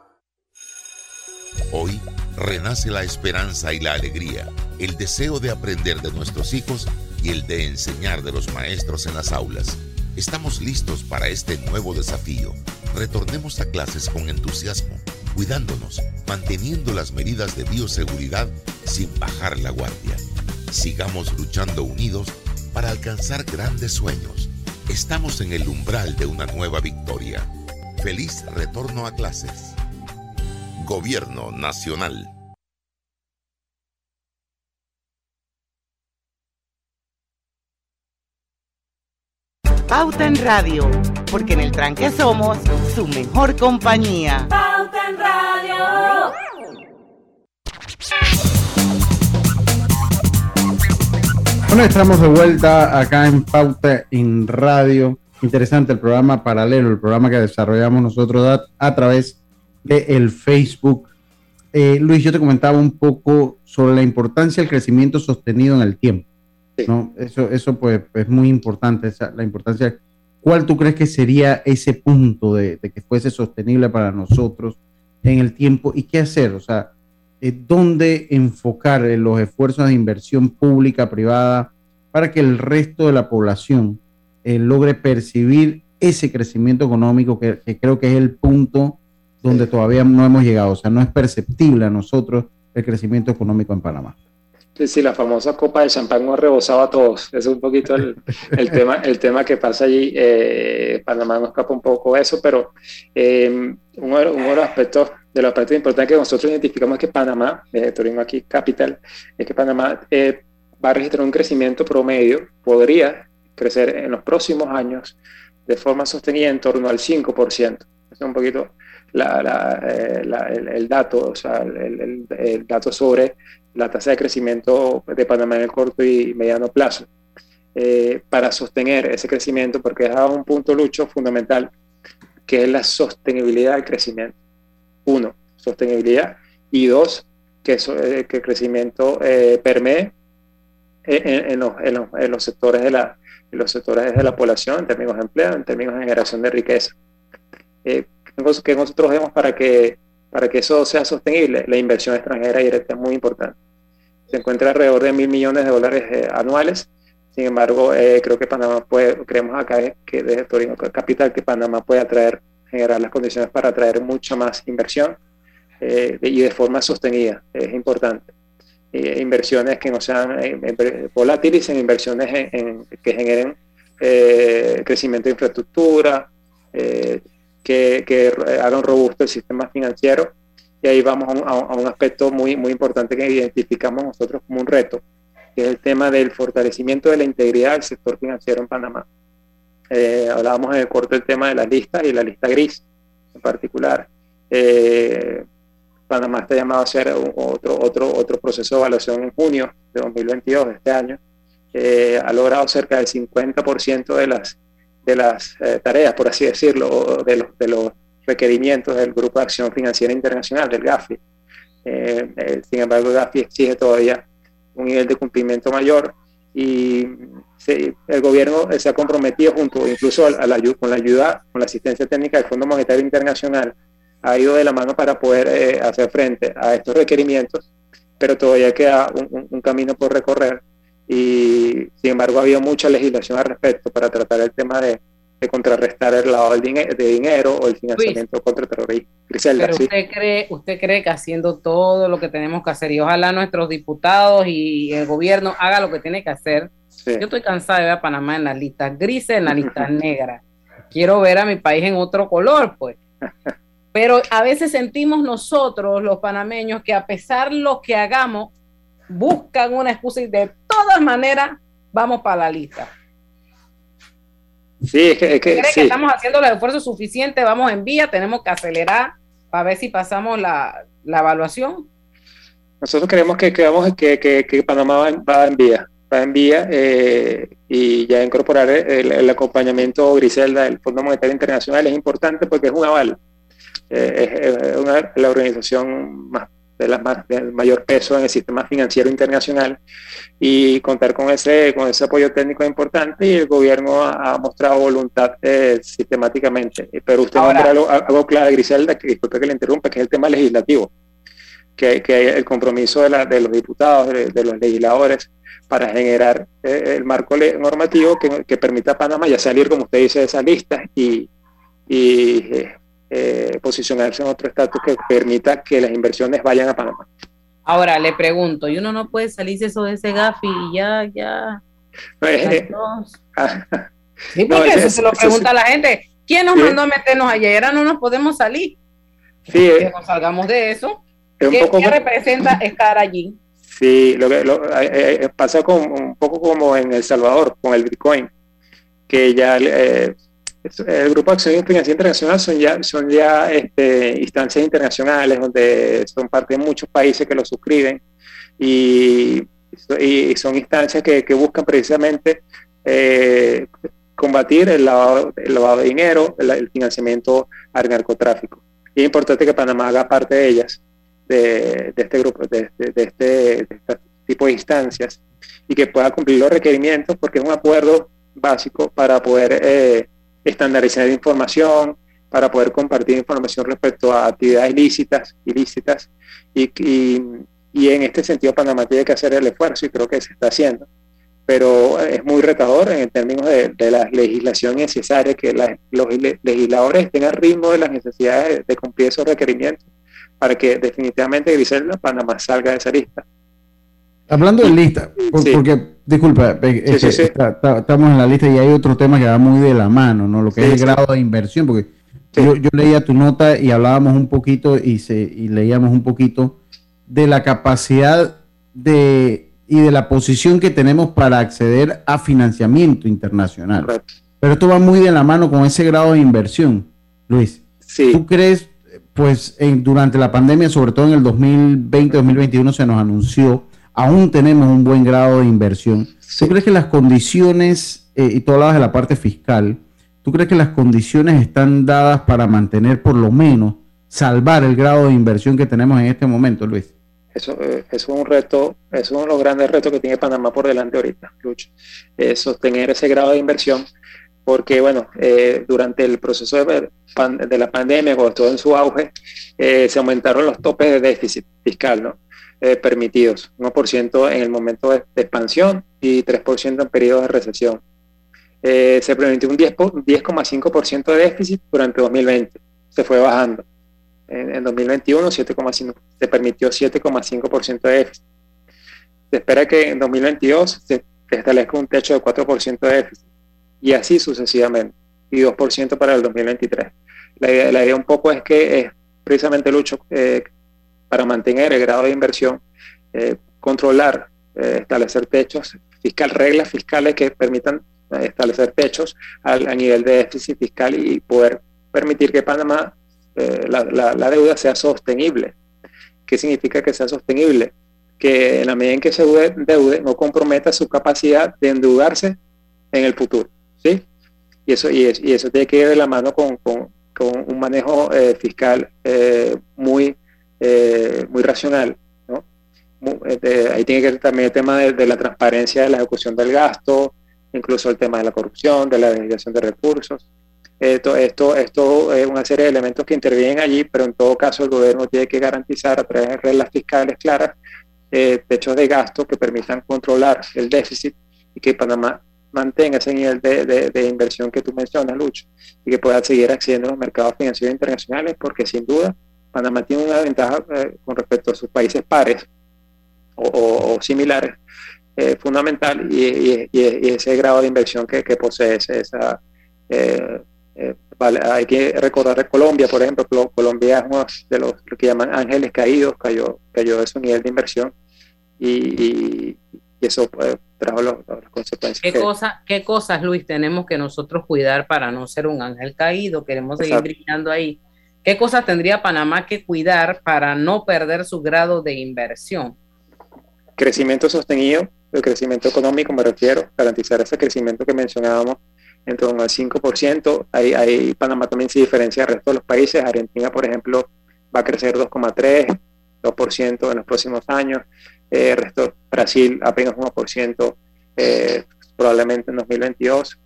Hoy renace la esperanza y la alegría, el deseo de aprender de nuestros hijos y el de enseñar de los maestros en las aulas. Estamos listos para este nuevo desafío. Retornemos a clases con entusiasmo, cuidándonos, manteniendo las medidas de bioseguridad sin bajar la guardia. Sigamos luchando unidos para alcanzar grandes sueños Estamos en el umbral de una nueva victoria. Feliz retorno a clases. Gobierno Nacional. Pauta en Radio, porque en el tranque somos su mejor compañía. Pauta en Radio. Bueno, estamos de vuelta acá en Pauta en Radio. Interesante el programa paralelo, el programa que desarrollamos nosotros a, a través del el Facebook. Eh, Luis, yo te comentaba un poco sobre la importancia del crecimiento sostenido en el tiempo. ¿no? Eso, eso pues es muy importante, esa, la importancia. ¿Cuál tú crees que sería ese punto de, de, que fuese sostenible para nosotros en el tiempo y qué hacer? O sea, eh, ¿dónde enfocar eh, los esfuerzos de inversión pública, privada, para que el resto de la población eh, logre percibir ese crecimiento económico que, que, creo que es el punto donde todavía no hemos llegado? O sea, no es perceptible a nosotros el crecimiento económico en Panamá. Sí, sí, la famosa copa de champán nos rebosaba a todos. Ese es un poquito el, el tema, el tema que pasa allí. Eh, Panamá nos escapa un poco eso, pero eh, uno, de, uno, de, los aspectos, de los aspectos importantes que nosotros identificamos es que Panamá, desde Turismo aquí Capital, es que Panamá eh, va a registrar un crecimiento promedio, podría crecer en los próximos años de forma sostenida en torno al 5%. Ese es un poquito eh, el, dato, o sea, el, el, dato sobre la tasa de crecimiento de Panamá en el corto y mediano plazo. Eh, para sostener ese crecimiento, porque es un punto lucho fundamental, que es la sostenibilidad del crecimiento. Uno, sostenibilidad. Y dos, que, eso, eh, que el crecimiento eh, permee en, en, los, en, los, en, los, sectores de la, en los sectores de la población, en términos de empleo, en términos de generación de riqueza. Eh, que nosotros vemos para que, para que eso sea sostenible? La inversión extranjera directa es muy importante. Se encuentra alrededor de mil millones de dólares eh, anuales. Sin embargo, eh, creo que Panamá puede, creemos acá que desde Torino Capital, que Panamá puede atraer, generar las condiciones para atraer mucha más inversión eh, y de forma sostenida. Es importante. inversiones que no sean volátiles, en inversiones que generen crecimiento de infraestructura, que, que hagan robusto el sistema financiero. Y ahí vamos a un, a un, aspecto muy, muy importante que identificamos nosotros como un reto, que es el tema del fortalecimiento de la integridad del sector financiero en Panamá. Eh, hablábamos en el corto del tema de la lista y la lista gris en particular. Eh, Panamá está llamado a hacer otro, otro, otro proceso de evaluación en junio de 2022 de este año. Eh, ha logrado cerca del 50% de las de las eh, tareas, por así decirlo, de los, de los requerimientos del Grupo de Acción Financiera Internacional, del GAFI. Eh, eh, sin embargo, el GAFI exige todavía un nivel de cumplimiento mayor y se, el gobierno se ha comprometido junto incluso a la, con la ayuda, con la asistencia técnica del Fondo Monetario Internacional, ha ido de la mano para poder eh, hacer frente a estos requerimientos, pero todavía queda un camino por recorrer y sin embargo ha habido mucha legislación al respecto para tratar el tema de, de contrarrestar el lavado de dinero o el financiamiento Luis, contra el terrorismo. Griselda, pero usted, cree, usted cree que haciendo todo lo que tenemos que hacer y ojalá nuestros diputados y el gobierno haga lo que tiene que hacer. Sí. Yo estoy cansada de ver a Panamá en las listas grises, en las listas negras. Quiero ver a mi país en otro color, pues. Pero a veces sentimos nosotros, los panameños, que a pesar lo que hagamos, buscan una excusa y de todas maneras vamos para la lista. Sí, es que, es que, ¿Cree sí. que estamos haciendo el esfuerzo suficiente? Vamos en vía, tenemos que acelerar para ver si pasamos la, la evaluación. Nosotros creemos que, que, vamos, que, que, que Panamá va, va, en vía, va en vía eh, y ya incorporar el, el, acompañamiento Griselda del Fondo Monetario Internacional es importante porque es un aval. Eh, es, es una, la organización más de las más, del mayor peso en el sistema financiero internacional y contar con ese, con ese apoyo técnico es importante y el gobierno ha, ha mostrado voluntad eh, sistemáticamente. Pero usted nombra algo, algo claro, Griselda, que disculpe que le interrumpa, que es el tema legislativo, que, que el compromiso de, la, de los diputados, de, de, los legisladores, para generar eh, el marco normativo que, que, permita a Panamá ya salir, como usted dice, de esa lista y, y eh, eh, posicionarse en otro estatus que permita que las inversiones vayan a Panamá. Ahora le pregunto, ¿y uno no puede salirse eso de ese GAFI y ya, ya? Eh, sí, porque no, eso, eso, se lo pregunta a la gente. ¿Quién nos sí. mandó a meternos allá? Y ahora no nos podemos salir. Sí, que nos salgamos de eso. ¿Qué, ¿qué representa estar allí? Sí, lo que lo, eh, pasa con, un poco como en El Salvador, con el Bitcoin que ya el Grupo de Acción Financiera Internacional son ya, son ya este, instancias internacionales donde son parte de muchos países que lo suscriben y, y son instancias que, que buscan precisamente eh, combatir el lavado, el lavado, de dinero, el, financiamiento al narcotráfico. Y es importante que Panamá haga parte de ellas, de, de este grupo, de, de, de este, este, tipo de instancias, y que pueda cumplir los requerimientos, porque es un acuerdo básico para poder eh, estandarizar información, para poder compartir información respecto a actividades ilícitas, ilícitas y, y, y en este sentido Panamá tiene que hacer el esfuerzo y creo que se está haciendo pero es muy retador en términos de, la legislación necesaria que los legisladores estén al ritmo de las necesidades de, cumplir esos requerimientos para que definitivamente Griselda Panamá salga de esa lista. Hablando de lista, porque, disculpa, estamos en la lista y hay otro tema que va muy de la mano, ¿no? Lo que es el grado de inversión, porque yo, yo, leía tu nota y hablábamos un poquito y, se, y leíamos un poquito de la capacidad de y de la posición que tenemos para acceder a financiamiento internacional. Pero esto va muy de la mano con ese grado de inversión, Luis. ¿Tú crees, pues en, durante la pandemia, sobre todo en el 2020-2021 se nos anunció, aún tenemos un buen grado de inversión? ¿Tú crees que las condiciones, eh, y tú hablabas de la parte fiscal, ¿tú crees que las condiciones están dadas para mantener por lo menos, salvar el grado de inversión que tenemos en este momento, Luis? Eso, eh, es un reto, es uno de los grandes retos que tiene Panamá por delante ahorita, Lucho, es sostener ese grado de inversión, porque bueno, eh, durante el proceso de, la pandemia, cuando estuvo en su auge, eh, se aumentaron los topes de déficit fiscal, ¿no? Permitidos, 1% en el momento de, expansión y 3% en periodos de recesión. se permitió un 10,5% de déficit durante 2020, se fue bajando en, 2021 7,5, se permitió 7,5% de déficit. Se espera que en 2022 se establezca un techo de 4% de déficit y así sucesivamente, y 2% para el 2023. La idea, la idea un poco es que es precisamente lucho eh, para mantener el grado de inversión, eh, controlar, eh, establecer techos fiscal, reglas fiscales que permitan establecer techos al, a nivel de déficit fiscal y poder permitir que Panamá eh, la, deuda sea sostenible. ¿Qué significa que sea sostenible? Que en la medida en que se deude no comprometa su capacidad de endeudarse en el futuro. ¿sí? Y, eso, y, eso tiene que ir de la mano con, un manejo eh, fiscal eh, muy, muy racional. ¿no? ahí tiene que ver también el tema de, de, la transparencia de la ejecución del gasto, incluso el tema de la corrupción, de la desviación de recursos. Esto, esto, esto es una serie de elementos que intervienen allí, pero en todo caso el gobierno tiene que garantizar a través de reglas fiscales claras eh, techos de gasto que permitan controlar el déficit y que Panamá mantenga ese nivel de, de, inversión que tú mencionas, Lucho, y que pueda seguir accediendo a los mercados financieros internacionales, porque sin duda Panamá tiene una ventaja eh, con respecto a sus países pares o, similares eh, fundamental y, y, ese grado de inversión que, que posee esa, eh, eh, hay que recordar Colombia, por ejemplo, Colombia es uno de los que llaman ángeles caídos, cayó, cayó de su nivel de inversión y, eso pues, trajo las consecuencias. ¿Qué, cosa, ¿Qué cosas, Luis, tenemos que nosotros cuidar para no ser un ángel caído? Queremos seguir brillando ahí. ¿Qué cosas tendría Panamá que cuidar para no perder su grado de inversión? Crecimiento sostenido, el crecimiento económico me refiero, garantizar ese crecimiento que mencionábamos en torno al 5%. Ahí, Panamá también se diferencia del resto de los países. Argentina, por ejemplo, va a crecer 2,3%, 2% en los próximos años. Eh, resto, Brasil apenas 1%, eh, probablemente en 2022.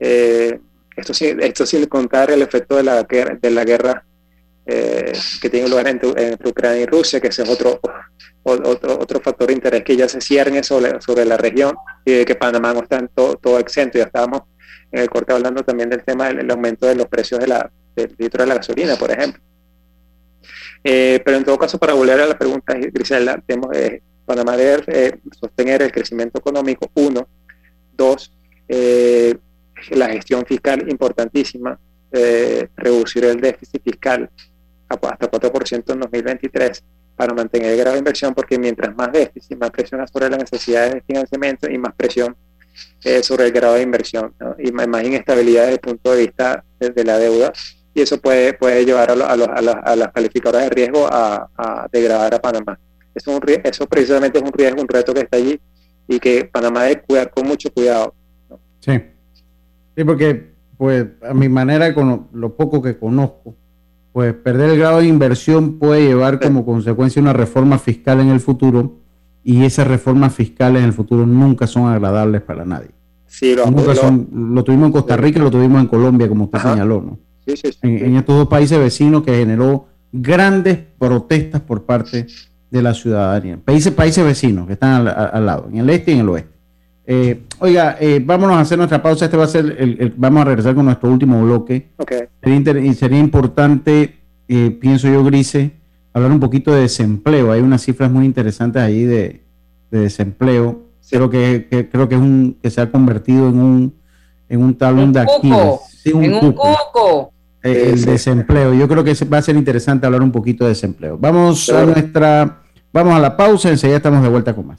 Eh, esto, sí, esto sin contar el efecto de la de la guerra eh, que tiene lugar entre, Ucrania y Rusia, que ese es otro, otro, otro factor de interés que ya se cierne sobre, sobre la región y de que Panamá no está en todo, todo exento. Ya estábamos en el corte hablando también del tema del aumento de los precios de la, del litro de la gasolina, por ejemplo. Eh, pero en todo caso, para volver a la pregunta, Griselda, tenemos, eh, Panamá debe eh, sostener el crecimiento económico, uno. Dos, la gestión fiscal importantísima, reducir el déficit fiscal hasta 4% en 2023 para mantener el grado de inversión, porque mientras más déficit, más presión sobre las necesidades de financiamiento y más presión eh, sobre el grado de inversión y más inestabilidad desde el punto de vista de, la deuda y eso puede, puede llevar a, a, las calificadoras de riesgo a, degradar a Panamá. Eso, eso precisamente es un riesgo, un reto que está allí y que Panamá debe cuidar con mucho cuidado. Sí. sí, porque pues a mi manera, con lo, poco que conozco, pues perder el grado de inversión puede llevar como consecuencia una reforma fiscal en el futuro y esas reformas fiscales en el futuro nunca son agradables para nadie. Sí, lo, nunca son, lo tuvimos en Costa Rica y lo tuvimos en Colombia, como usted señaló, ¿no? Sí, sí, en, estos dos países vecinos que generó grandes protestas por parte de la ciudadanía. Países, países vecinos que están al, lado, en el este y en el oeste. Eh, oiga, eh, vámonos a hacer nuestra pausa. Este va a ser el, vamos a regresar con nuestro último bloque. Okay. Sería, sería importante, eh, pienso yo, Grise, hablar un poquito de desempleo. Hay unas cifras muy interesantes ahí de, desempleo. Creo que, creo que es un que se ha convertido en un en un talón de Aquiles. en un cuco. el desempleo. Yo creo que va a ser interesante hablar un poquito de desempleo. Vamos a nuestra Vamos a la pausa, enseguida estamos de vuelta con más.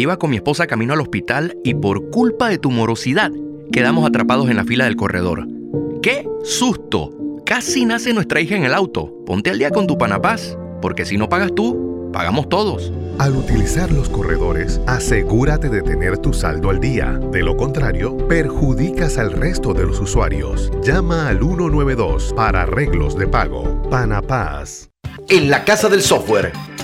Iba con mi esposa camino al hospital y por culpa de tu morosidad quedamos atrapados en la fila del corredor. ¡Qué susto! Casi nace nuestra hija en el auto. Ponte al día con tu panapaz, porque si no pagas tú, pagamos todos. Al utilizar los corredores, asegúrate de tener tu saldo al día. De lo contrario, perjudicas al resto de los usuarios. Llama al 192 para arreglos de pago. Panapaz. En la Casa del Software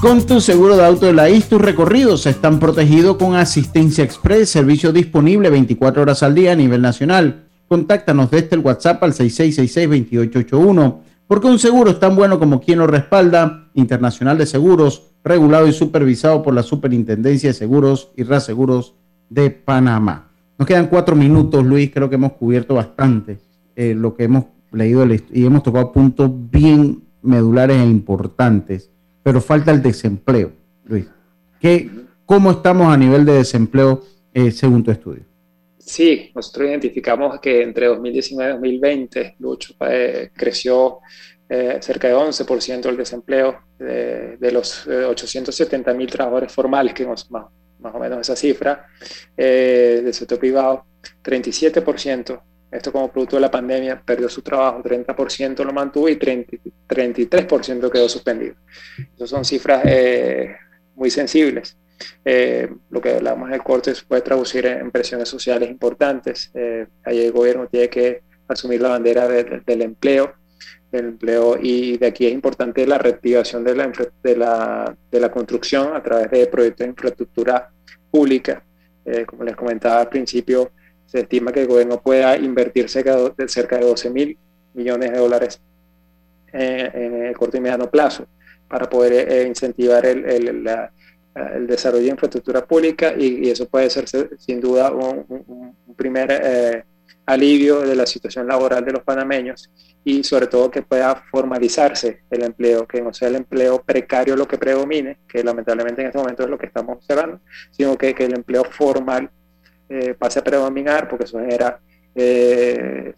Con tu seguro de auto de la IS, tus recorridos están protegidos con asistencia express, servicio disponible 24 horas al día a nivel nacional. Contáctanos desde el WhatsApp al 6666-2881, porque un seguro es tan bueno como quien lo respalda. Internacional de Seguros, regulado y supervisado por la Superintendencia de Seguros y Reaseguros de Panamá. Nos quedan cuatro minutos, Luis. Creo que hemos cubierto bastante eh, lo que hemos leído y hemos tocado puntos bien medulares e importantes pero falta el desempleo, Luis. ¿Qué, ¿Cómo estamos a nivel de desempleo eh, según tu estudio? Sí, nosotros identificamos que entre 2019 y 2020, Lucho, eh, creció eh, cerca de 11% el desempleo de, los 870 mil trabajadores formales, que más, más o menos esa cifra, del sector privado, 37% esto como producto de la pandemia, perdió su trabajo, 30% lo mantuvo y 33% quedó suspendido. Esas son cifras eh, muy sensibles. Eh, lo que hablamos del corte se puede traducir en presiones sociales importantes. Eh, ahí el gobierno tiene que asumir la bandera del empleo, del empleo y de aquí es importante la reactivación de la, de la, de la construcción a través de proyectos de infraestructura pública. como les comentaba al principio, se estima que el gobierno pueda invertir cerca de, cerca de 12 mil millones de dólares en el corto y mediano plazo para poder eh, incentivar el, el, desarrollo de infraestructura pública y, eso puede ser sin duda un, primer eh, alivio de la situación laboral de los panameños y sobre todo que pueda formalizarse el empleo, que no sea el empleo precario lo que predomine, que lamentablemente en este momento es lo que estamos observando, sino que, que el empleo formal eh, pase a predominar, porque eso genera, eh,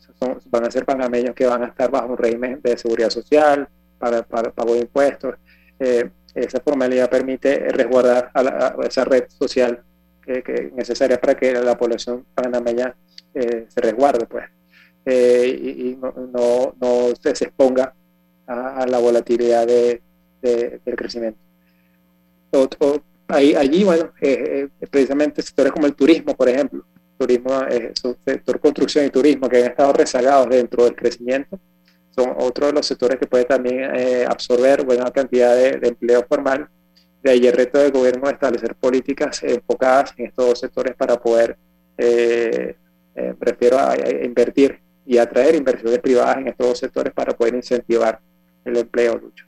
van a ser panameños que van a estar bajo un régimen de seguridad social, para, para pago de impuestos. Eh, esa formalidad permite resguardar a, esa red social que, es necesaria para que la población panameña se resguarde, pues, y, no, no, se exponga a, la volatilidad de, del crecimiento. Otro, allí, bueno, eh, eh, precisamente sectores como el turismo, por ejemplo, turismo, eh, sector construcción y turismo, que han estado rezagados dentro del crecimiento, son otro de los sectores que puede también absorber buena cantidad de, empleo formal. De ahí el reto del gobierno de establecer políticas enfocadas en estos dos sectores para poder, prefiero a, invertir y atraer inversiones privadas en estos dos sectores para poder incentivar el empleo, Lucho.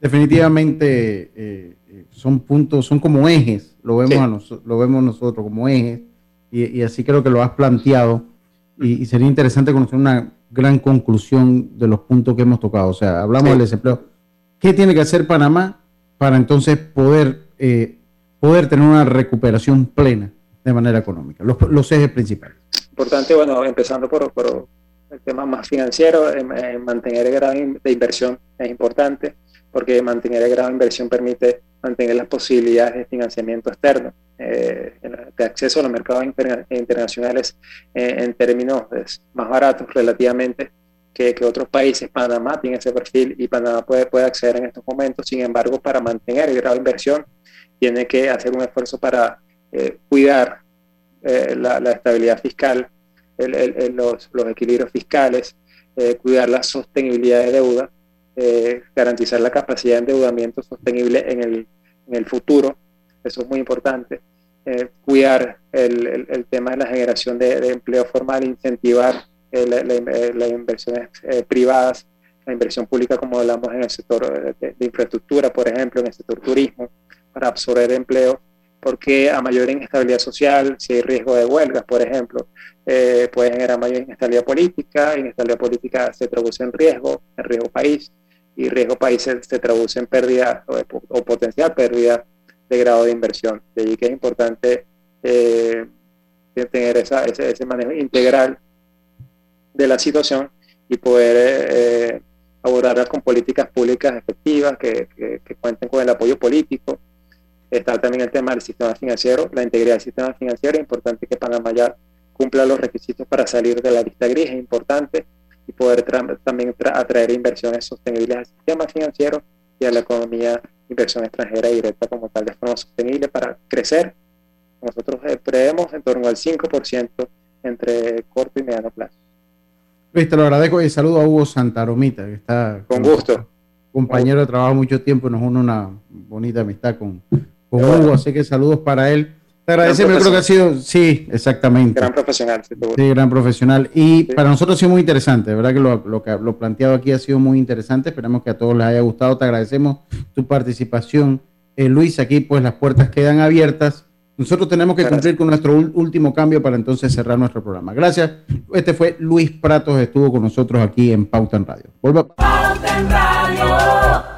Definitivamente son puntos, son como ejes, lo vemos, lo vemos nosotros como ejes, y, así creo que lo has planteado, y, sería interesante conocer una gran conclusión de los puntos que hemos tocado. O sea, hablamos del desempleo. ¿Qué tiene que hacer Panamá para entonces poder, eh, poder tener una recuperación plena de manera económica? Los, ejes principales. Importante, bueno, empezando por, el tema más financiero, mantener el grado de inversión es importante, porque mantener el grado de inversión permite mantener las posibilidades de financiamiento externo, eh, de acceso a los mercados internacionales eh, en términos pues, más baratos relativamente que, otros países. Panamá tiene ese perfil y Panamá puede, puede acceder en estos momentos. Sin embargo, para mantener el grado de inversión, tiene que hacer un esfuerzo para eh, cuidar eh, la, estabilidad fiscal, los, los, equilibrios fiscales, cuidar la sostenibilidad de deuda, garantizar la capacidad de endeudamiento sostenible en el, en el futuro. Eso es muy importante. cuidar el, el, tema de la generación de, empleo formal, incentivar las inversiones privadas, la inversión pública, como hablamos en el sector de, de, infraestructura, por ejemplo, en el sector turismo, para absorber empleo, porque a mayor inestabilidad social, si hay riesgo de huelgas, por ejemplo, eh, puede generar mayor inestabilidad política, inestabilidad política se traduce en riesgo, en riesgo país, y riesgo país se, traduce en pérdida o, potencial pérdida de grado de inversión. De allí que es importante eh, tener esa, ese, manejo integral de la situación y poder eh, abordarla con políticas públicas efectivas que, que cuenten con el apoyo político, Está también el tema del sistema financiero, la integridad del sistema financiero. Es importante que Panamá ya cumpla los requisitos para salir de la lista gris, es importante, y poder también atraer inversiones sostenibles al sistema financiero y a la economía, inversión extranjera directa como tal de forma sostenible para crecer. Nosotros eh, prevemos en torno al 5% entre corto y mediano plazo. Luis, te lo agradezco y saludo a Hugo Santaromita, que está con gusto. Compañero de trabajo mucho tiempo, nos une una bonita amistad con, con Hugo, así que saludos para él. Te agradecemos, yo creo que ha sido, sí, exactamente. Gran profesional. Sí, gran profesional. Y para nosotros ha sido muy interesante, verdad que lo, lo, lo planteado aquí ha sido muy interesante. Esperamos que a todos les haya gustado. Te agradecemos tu participación. Eh, Luis, aquí pues las puertas quedan abiertas. Nosotros tenemos que cumplir con nuestro último cambio para entonces cerrar nuestro programa. Gracias. Este fue Luis Pratos, estuvo con nosotros aquí en Pauta en Radio. Pauta en Radio.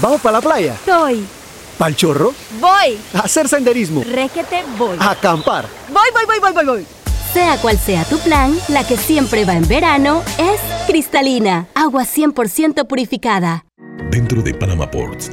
¿Vamos para la playa? Soy. ¿Pal chorro? Voy. A hacer senderismo. Requete, voy. A acampar. Voy, voy, voy, voy, voy, voy. Sea cual sea tu plan, la que siempre va en verano es cristalina, agua 100% purificada. Dentro de Panama Ports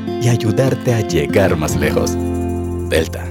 y ayudarte a llegar más lejos. Delta.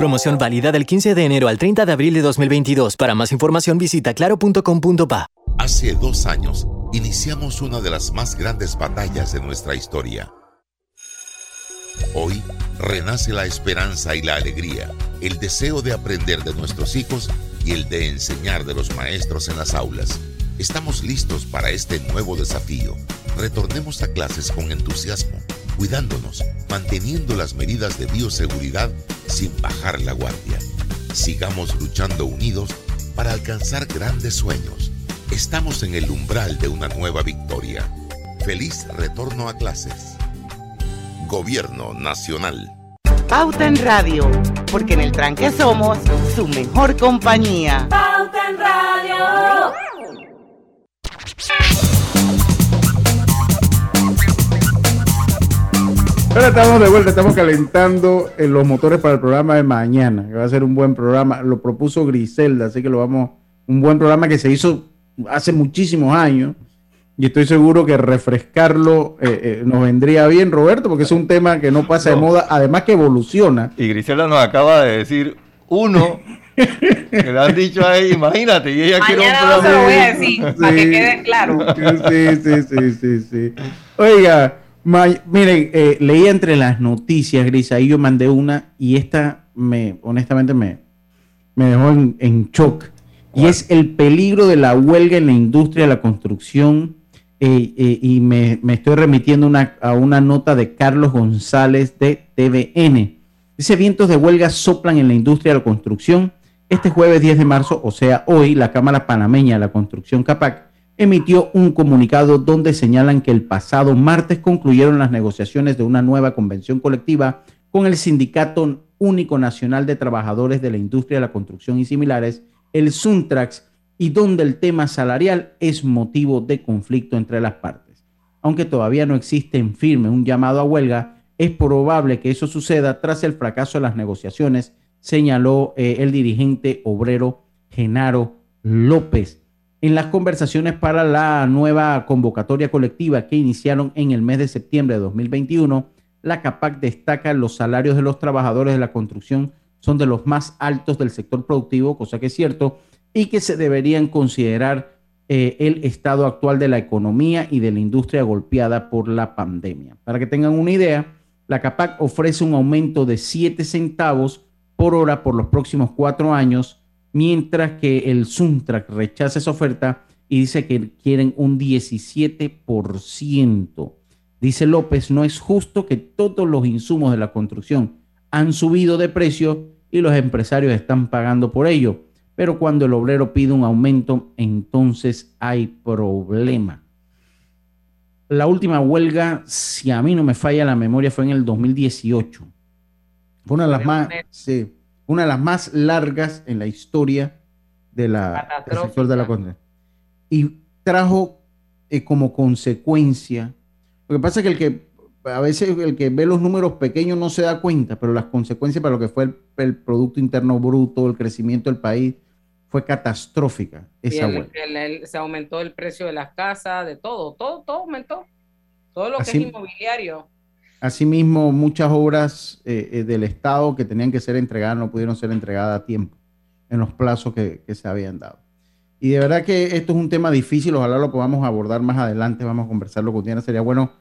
Promoción válida del 15 de enero al 30 de abril de 2022. Para más información visita claro.com.pa. Hace dos años iniciamos una de las más grandes batallas de nuestra historia. Hoy renace la esperanza y la alegría, el deseo de aprender de nuestros hijos y el de enseñar de los maestros en las aulas. Estamos listos para este nuevo desafío. Retornemos a clases con entusiasmo, cuidándonos, manteniendo las medidas de bioseguridad sin bajar la guardia. Sigamos luchando unidos para alcanzar grandes sueños. Estamos en el umbral de una nueva victoria. Feliz retorno a clases. Gobierno Nacional. Pauta en Radio, porque en el tranque somos su mejor compañía. Pauta en Radio. Ahora estamos de vuelta, estamos calentando eh, los motores para el programa de mañana, que va a ser un buen programa. Lo propuso Griselda, así que lo vamos, un buen programa que se hizo hace muchísimos años y estoy seguro que refrescarlo eh, eh, nos vendría bien, Roberto, porque es un tema que no pasa de moda, además que evoluciona. Y Griselda nos acaba de decir uno que le han dicho ahí, imagínate, y ella quiere un programa. se lo voy a decir, para que quede claro. Sí, sí, sí, sí, sí. Oiga, miren, eh, leí entre las noticias, Gris, ahí yo mandé una y esta me, honestamente, me, me dejó en, en shock. Y es el peligro de la huelga en la industria de la construcción eh, eh, y me, estoy remitiendo a una nota de Carlos González de TVN. Dice, vientos de huelga soplan en la industria de la construcción. Este jueves 10 de marzo, o sea, hoy, la Cámara Panameña de la Construcción CAPAC emitió un comunicado donde señalan que el pasado martes concluyeron las negociaciones de una nueva convención colectiva con el Sindicato Único Nacional de Trabajadores de la Industria de la Construcción y similares, el SUNTRAX, y donde el tema salarial es motivo de conflicto entre las partes. Aunque todavía no existe en firme un llamado a huelga, es probable que eso suceda tras el fracaso de las negociaciones, señaló eh, el dirigente obrero Genaro López. En las conversaciones para la nueva convocatoria colectiva que iniciaron en el mes de septiembre de 2021, la CAPAC destaca los salarios de los trabajadores de la construcción son de los más altos del sector productivo, cosa que es cierto, y que se deberían considerar eh, el estado actual de la economía y de la industria golpeada por la pandemia. Para que tengan una idea, la CAPAC ofrece un aumento de 7 centavos por hora por los próximos cuatro años, mientras que el Suntrack rechaza esa oferta y dice que quieren un 17%. Dice López, no es justo que todos los insumos de la construcción han subido de precio y los empresarios están pagando por ello pero cuando el obrero pide un aumento, entonces hay problema. La última huelga, si a mí no me falla la memoria, fue en el 2018. Fue una de las más, una de las más largas en la historia de la, del sector de la construcción. Y trajo eh, como consecuencia, lo que pasa es que el que a veces el que ve los números pequeños no se da cuenta, pero las consecuencias para lo que fue el Producto Interno Bruto, el crecimiento del país, fue catastrófica esa el, huelga. el- el- se aumentó el precio de las casas, de todo, todo, todo aumentó. Todo lo que Así- es inmobiliario. Asimismo, muchas obras eh, eh, del Estado que tenían que ser entregadas no pudieron ser entregadas a tiempo en los plazos que, se habían dado. Y de verdad que esto es un tema difícil, ojalá lo podamos abordar más adelante, vamos a conversarlo con Diana. Sería bueno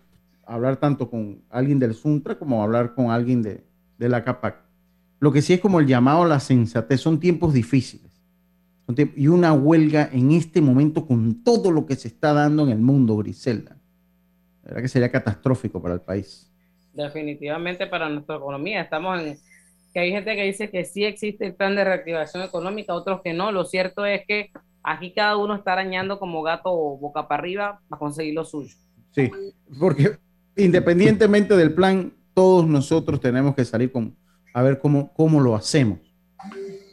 hablar tanto con alguien del Suntra como hablar con alguien de, la CAPAC. Lo que sí es como el llamado a la sensatez, son tiempos difíciles. Y una huelga en este momento con todo lo que se está dando en el mundo, Griselda. La verdad que sería catastrófico para el país. Definitivamente para nuestra economía. Estamos en que hay gente que dice que sí existe el plan de reactivación económica, otros que no. Lo cierto es que aquí cada uno está arañando como gato boca para arriba para conseguir lo suyo. Sí, porque independientemente del plan, todos nosotros tenemos que salir con a ver cómo, cómo lo hacemos.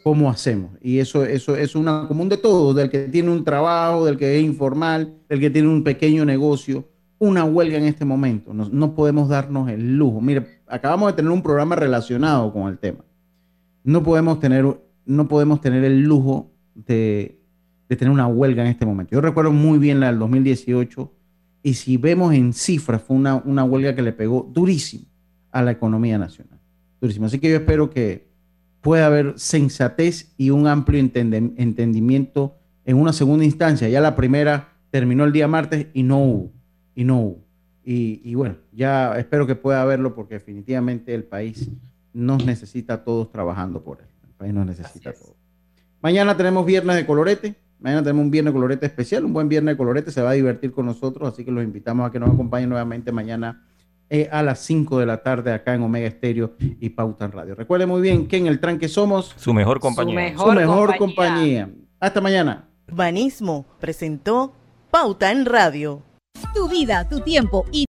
¿Cómo hacemos? Y eso, eso es una común de todos, del que tiene un trabajo, del que es informal, del que tiene un pequeño negocio. Una huelga en este momento. No, no podemos darnos el lujo. Mire, acabamos de tener un programa relacionado con el tema. No podemos tener, no podemos tener el lujo de, de tener una huelga en este momento. Yo recuerdo muy bien la del 2018 y si vemos en cifras fue una, una huelga que le pegó durísimo a la economía nacional. Durísimo. Así que yo espero que pueda haber sensatez y un amplio entendimiento en una segunda instancia. Ya la primera terminó el día martes y no hubo. Y no hubo. Y, y bueno, ya espero que pueda haberlo porque definitivamente el país nos necesita a todos trabajando por él. El país nos necesita a todos. Mañana tenemos viernes de colorete. Mañana tenemos un viernes de colorete especial, un buen viernes de colorete. Se va a divertir con nosotros, así que los invitamos a que nos acompañen nuevamente mañana eh, a las 5 de la tarde acá en Omega Estéreo y Pauta en Radio. Recuerde muy bien que en el tranque somos Su mejor compañía. su mejor compañía. Hasta mañana. Urbanismo presentó Pauta en Radio. Tu vida, tu tiempo y